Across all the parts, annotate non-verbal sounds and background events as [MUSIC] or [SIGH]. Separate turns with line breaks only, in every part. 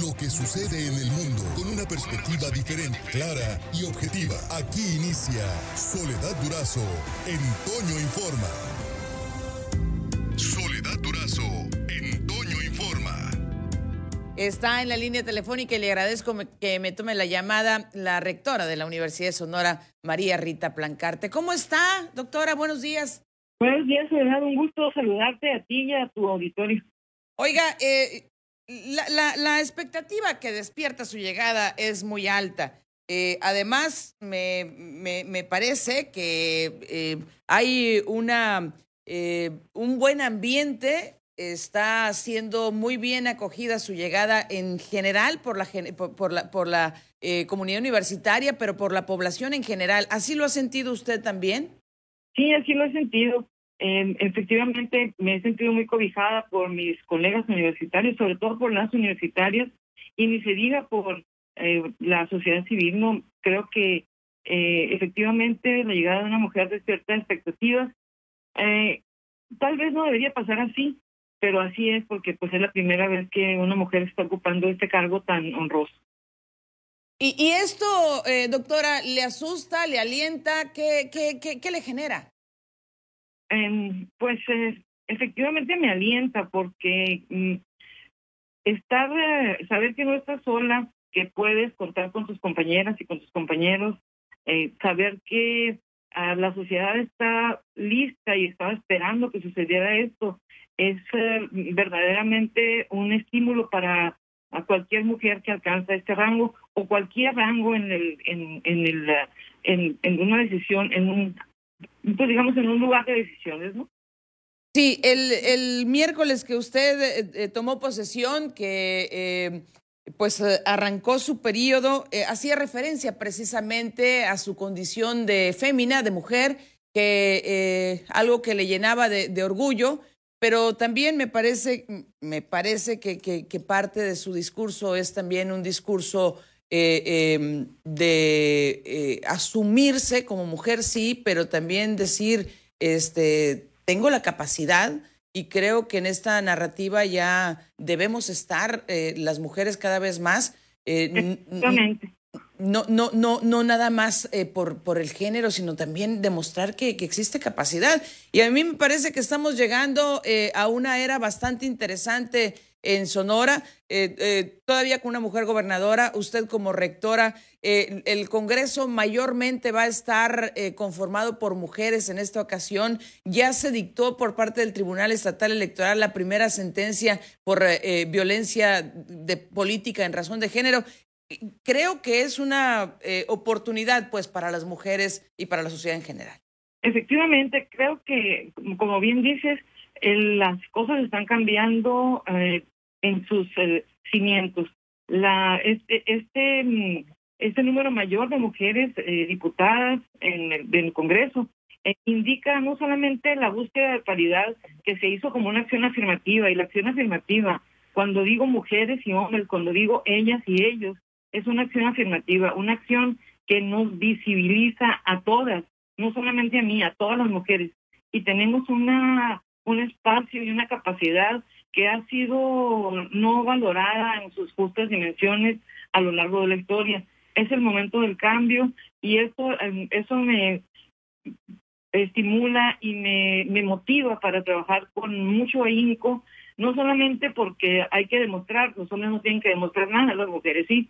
lo que sucede en el mundo con una perspectiva diferente, clara y objetiva. Aquí inicia Soledad Durazo en Toño Informa. Soledad Durazo en Toño Informa.
Está en la línea telefónica y le agradezco que me tome la llamada la rectora de la Universidad de Sonora, María Rita Plancarte. ¿Cómo está, doctora? Buenos días.
Buenos días, Soledad. Un gusto saludarte a ti y a tu auditorio.
Oiga, eh, la, la, expectativa que despierta su llegada es muy alta. Eh, además, me, me, parece que eh, hay una, eh, un buen ambiente, está siendo muy bien acogida su llegada en general por la, por, la, por la comunidad universitaria, pero por la población en general. ¿Así lo ha sentido usted también?
Sí, así lo he sentido. Eh, efectivamente, me he sentido muy cobijada por mis colegas universitarios, sobre todo por las universitarias, y ni se diga por eh, la sociedad civil. No creo que eh, efectivamente la llegada de una mujer despierta expectativas. Eh, tal vez no debería pasar así, pero así es porque pues es la primera vez que una mujer está ocupando este cargo tan honroso.
¿Y, y esto, eh, doctora, le asusta, le alienta? ¿Qué, qué, qué, qué le genera?
Em, pues eh, efectivamente me alienta porque mm, estar, eh, saber que no estás sola, que puedes contar con tus compañeras y con tus compañeros, eh, saber que ah, la sociedad está lista y estaba esperando que sucediera esto, es verdaderamente un estímulo para a cualquier mujer que alcanza este rango o cualquier rango en el en en el en, en una decisión en un pues digamos, en un lugar de decisiones, ¿no?
Sí, el, el miércoles que usted eh, eh, tomó posesión, que eh, pues arrancó su periodo, hacía referencia precisamente a su condición de fémina, de mujer, que algo que le llenaba de, orgullo, pero también me parece, me parece que, que parte de su discurso es también un discurso eh, em, de eh, asumirse como mujer, sí, pero también decir, este, tengo la capacidad y creo que en esta narrativa ya debemos estar eh, las mujeres cada vez más. no, no, no, no nada más por, por el género, sino también demostrar que, que, existe capacidad. Y a mí me parece que estamos llegando a una era bastante interesante en Sonora, eh, eh, todavía con una mujer gobernadora, usted como rectora, eh, el Congreso mayormente va a estar conformado por mujeres en esta ocasión. Ya se dictó por parte del Tribunal Estatal Electoral la primera sentencia por violencia de política en razón de género. Creo que es una oportunidad pues para las mujeres y para la sociedad en general.
Efectivamente, creo que, como bien dices, las cosas están cambiando en sus eh, cimientos. La, este, este, mm, este número mayor de mujeres eh, diputadas en el, Congreso eh, indica no solamente la búsqueda de paridad que se hizo como una acción afirmativa, y la acción afirmativa, cuando digo mujeres y hombres, cuando digo ellas y ellos, es una acción afirmativa, una acción que nos visibiliza a todas, no solamente a mí, a todas las mujeres. Y tenemos una un espacio y una capacidad que ha sido no valorada en sus justas dimensiones a lo largo de la historia. Es el momento del cambio y eso, em, eso me estimula y me, me motiva para trabajar con mucho ahínco, no solamente porque hay que demostrar, los hombres no tienen que demostrar nada, las mujeres sí.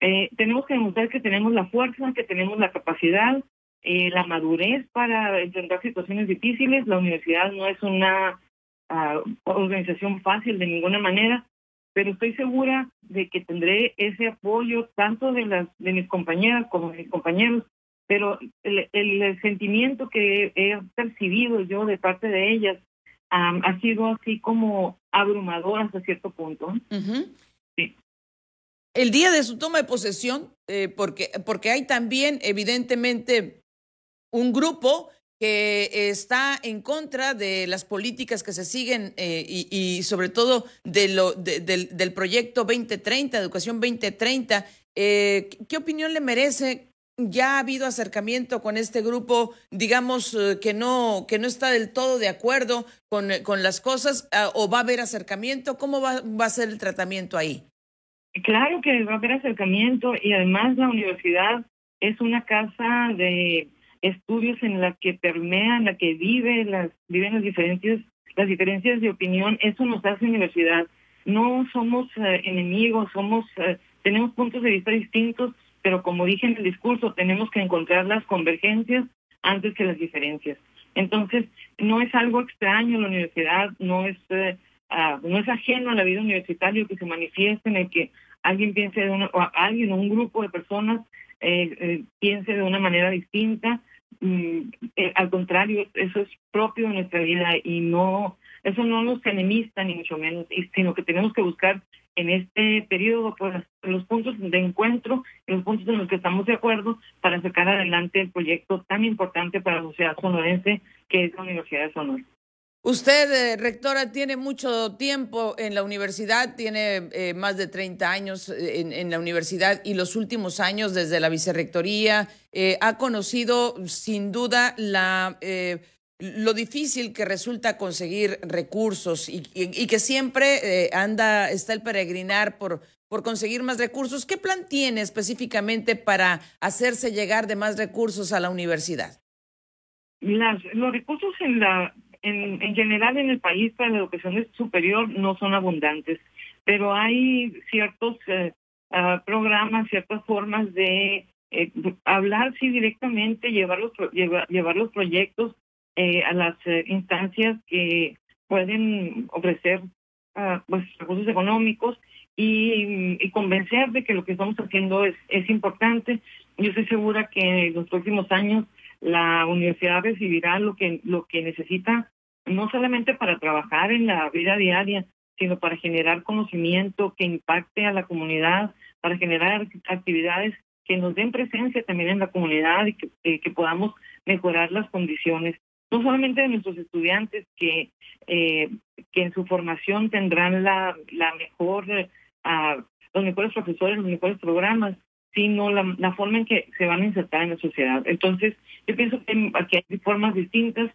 Eh, tenemos que demostrar que tenemos la fuerza, que tenemos la capacidad, eh, la madurez para enfrentar situaciones difíciles. La universidad no es una uh, organización fácil de ninguna manera, pero estoy segura de que tendré ese apoyo tanto de las de mis compañeras como de mis compañeros, pero el, el, sentimiento que he percibido yo de parte de ellas um, ha sido así como abrumador hasta cierto punto.
Sí. El día de su toma de posesión, eh, porque, porque hay también evidentemente un grupo que está en contra de las políticas que se siguen eh, y, sobre todo de lo, del, del, proyecto 2030, Educación 2030. Eh, ¿Qué opinión le merece? ¿Ya ha habido acercamiento con este grupo, digamos, eh, que, no, que no está del todo de acuerdo con, con las cosas ah, o va a haber acercamiento? ¿Cómo va, va a ser el tratamiento ahí?
Claro que va a haber acercamiento y además la universidad es una casa de estudios en la que permea, en la que vive las, viven las diferencias, las diferencias de opinión. Eso nos hace universidad. No somos eh, enemigos, somos, eh, tenemos puntos de vista distintos, pero como dije en el discurso, tenemos que encontrar las convergencias antes que las diferencias. Entonces, no es algo extraño la universidad, no es, eh, ah, no es ajeno a la vida universitaria que se manifieste en el que alguien piense de una, o alguien o un grupo de personas piense de una manera distinta. Mm, eh, al contrario, eso es propio de nuestra vida y no, eso no nos enemista ni mucho menos, sino que tenemos que buscar en este periodo pues, los puntos de encuentro, los puntos en los que estamos de acuerdo para sacar adelante el proyecto tan importante para la sociedad sonorense que es la Universidad de Sonora.
Usted, eh, rectora, tiene mucho tiempo en la universidad, tiene eh, más de 30 años eh, en, la universidad y los últimos años desde la vicerrectoría ha conocido sin duda la, lo difícil que resulta conseguir recursos y, que siempre anda, está el peregrinar por, por conseguir más recursos. ¿Qué plan tiene específicamente para hacerse llegar de más recursos a la universidad?
Las, los recursos en la en, en general en el país para la educación superior no son abundantes, pero hay ciertos eh, ah, programas, ciertas formas de eh, hablar sí directamente, llevar los, llevar, los proyectos eh, a las instancias que pueden ofrecer uh, pues recursos económicos y, y, convencer de que lo que estamos haciendo es, es importante. Yo estoy segura que en los próximos años la universidad recibirá lo que lo que necesita no solamente para trabajar en la vida diaria sino para generar conocimiento que impacte a la comunidad para generar actividades que nos den presencia también en la comunidad y que, eh, podamos mejorar las condiciones no solamente de nuestros estudiantes que eh, que en su formación tendrán la la mejor uh, los mejores profesores los mejores programas sino la, la forma en que se van a insertar en la sociedad. Entonces, yo pienso que aquí hay formas distintas,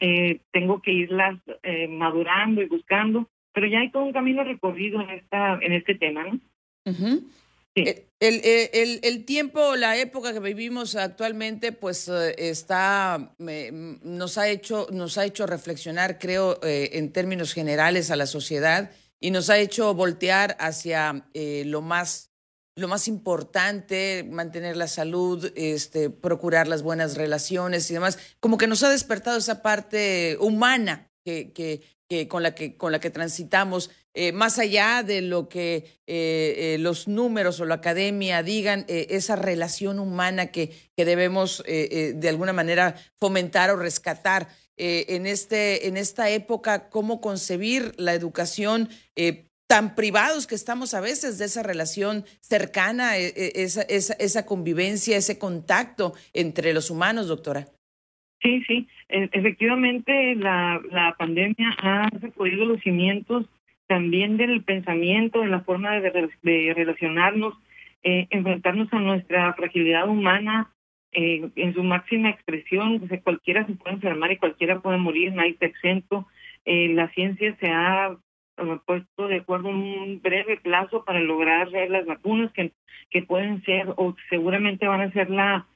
eh, tengo que irlas eh, madurando y buscando, pero ya hay todo un camino recorrido en esta en este tema, ¿no?
sí. Eh, el, el, el, tiempo, la época que vivimos actualmente, pues está, nos ha hecho, nos ha hecho reflexionar, creo, en términos generales a la sociedad y nos ha hecho voltear hacia lo más lo más importante, mantener la salud, este, procurar las buenas relaciones y demás, como que nos ha despertado esa parte humana que, que, que con, la que, con la que transitamos, eh, más allá de lo que eh, eh, los números o la academia digan, esa relación humana que, que debemos de alguna manera fomentar o rescatar. en, este, en esta época, cómo concebir la educación tan privados que estamos a veces de esa relación cercana, e, e, esa, esa, esa convivencia, ese contacto entre los humanos, doctora.
Sí, sí, e, efectivamente la, la pandemia ha sacudido los cimientos también del pensamiento, de la forma de, de relacionarnos, eh, enfrentarnos a nuestra fragilidad humana eh, en su máxima expresión. Sea, cualquiera se puede enfermar y cualquiera puede morir, nadie está exento. Eh, la ciencia se ha puesto de acuerdo en un breve plazo para lograr las vacunas que, que pueden ser o seguramente van a ser la,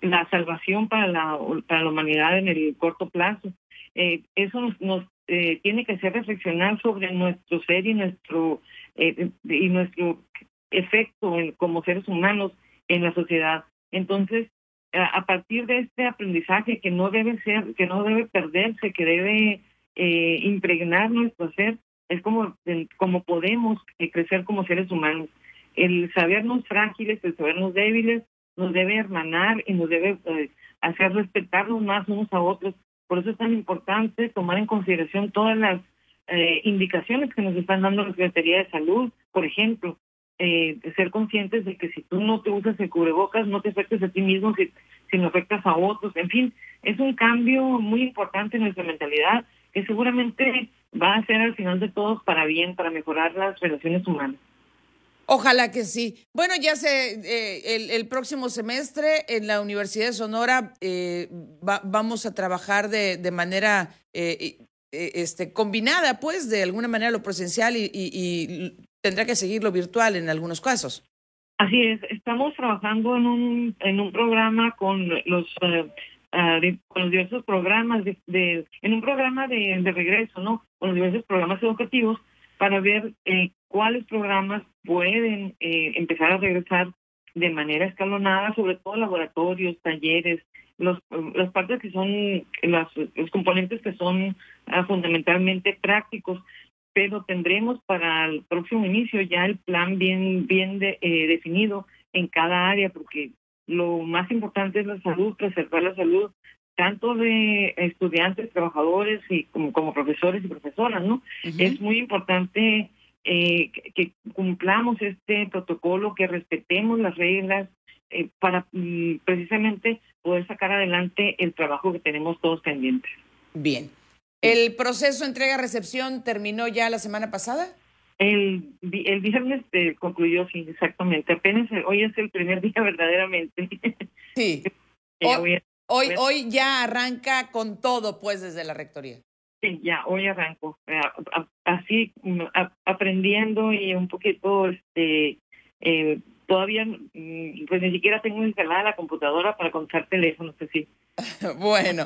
la salvación para la, para la humanidad en el corto plazo. Eh, eso nos, eh, tiene que hacer reflexionar sobre nuestro ser y nuestro eh, y nuestro efecto como seres humanos en la sociedad. Entonces, a, partir de este aprendizaje que no debe ser, que no debe perderse, que debe impregnar nuestro ser, es como, como podemos eh, crecer como seres humanos. El sabernos frágiles, el sabernos débiles, nos debe hermanar y nos debe eh, hacer respetarnos más unos a otros. Por eso es tan importante tomar en consideración todas las eh, indicaciones que nos están dando la Secretaría de Salud, por ejemplo, eh, ser conscientes de que si tú no te usas el cubrebocas, no te afectes a ti mismo, si, si no afectas a otros. En fin, es un cambio muy importante en nuestra mentalidad que seguramente va a ser al final de todos para bien, para mejorar las relaciones humanas.
Ojalá que sí. Bueno, ya sé, eh, el, el, próximo semestre en la Universidad de Sonora eh, va, vamos a trabajar de, de manera eh, este, combinada, pues, de alguna manera lo presencial y, y, y tendrá que seguirlo virtual en algunos casos.
Así es, estamos trabajando en un, en un programa con los, ah, con los diversos programas, de, en un programa de, de, regreso, ¿no? Con los diversos programas educativos para ver eh, cuáles programas pueden eh, empezar a regresar de manera escalonada, sobre todo laboratorios, talleres, los, las partes que son, las, los componentes que son ah, fundamentalmente prácticos, pero tendremos para el próximo inicio ya el plan bien, bien eh, definido en cada área, porque lo más importante es la salud, preservar la salud tanto de estudiantes, trabajadores y como, como profesores y profesoras, ¿no? Es muy importante eh, que, cumplamos este protocolo, que respetemos las reglas eh, para mm, precisamente poder sacar adelante el trabajo que tenemos todos pendientes.
Bien. ¿El proceso entrega-recepción terminó ya la semana pasada?
El, el viernes eh, concluyó, sí, exactamente. Apenas hoy es el primer [LAUGHS] día verdaderamente.
Sí. [LAUGHS] hoy, hoy, hoy ya arranca con todo, pues, desde la rectoría.
Sí, ya, hoy arranco. Eh, así, mm, aprendiendo y un poquito, este, eh, todavía, mm, pues ni siquiera tengo instalada la computadora para contar teléfonos, así. [LAUGHS]
bueno.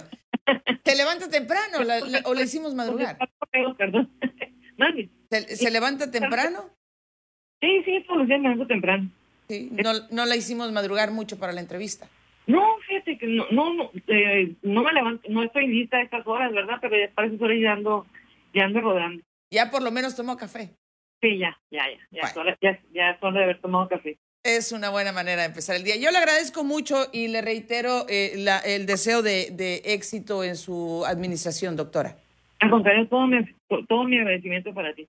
¿Te levanta temprano o le hicimos madrugar?
Perdón.
¿Se, levanta temprano?
Sí, sí, todos los días me levanto temprano.
Sí, no, no la hicimos madrugar mucho para la entrevista.
No, fíjate que no, no, no, eh, no me levanto, no estoy lista a estas horas, ¿verdad? Pero ya para esas horas ya ando, ya ando rodando.
Ya por lo menos tomó café.
Sí, ya, ya, ya, ya, ya, ya es hora de haber tomado café.
Es una buena manera de empezar el día. Yo le agradezco mucho y le reitero eh, la, el deseo de, de, éxito en su administración, doctora.
Al contrario, todo mi, todo mi agradecimiento para ti.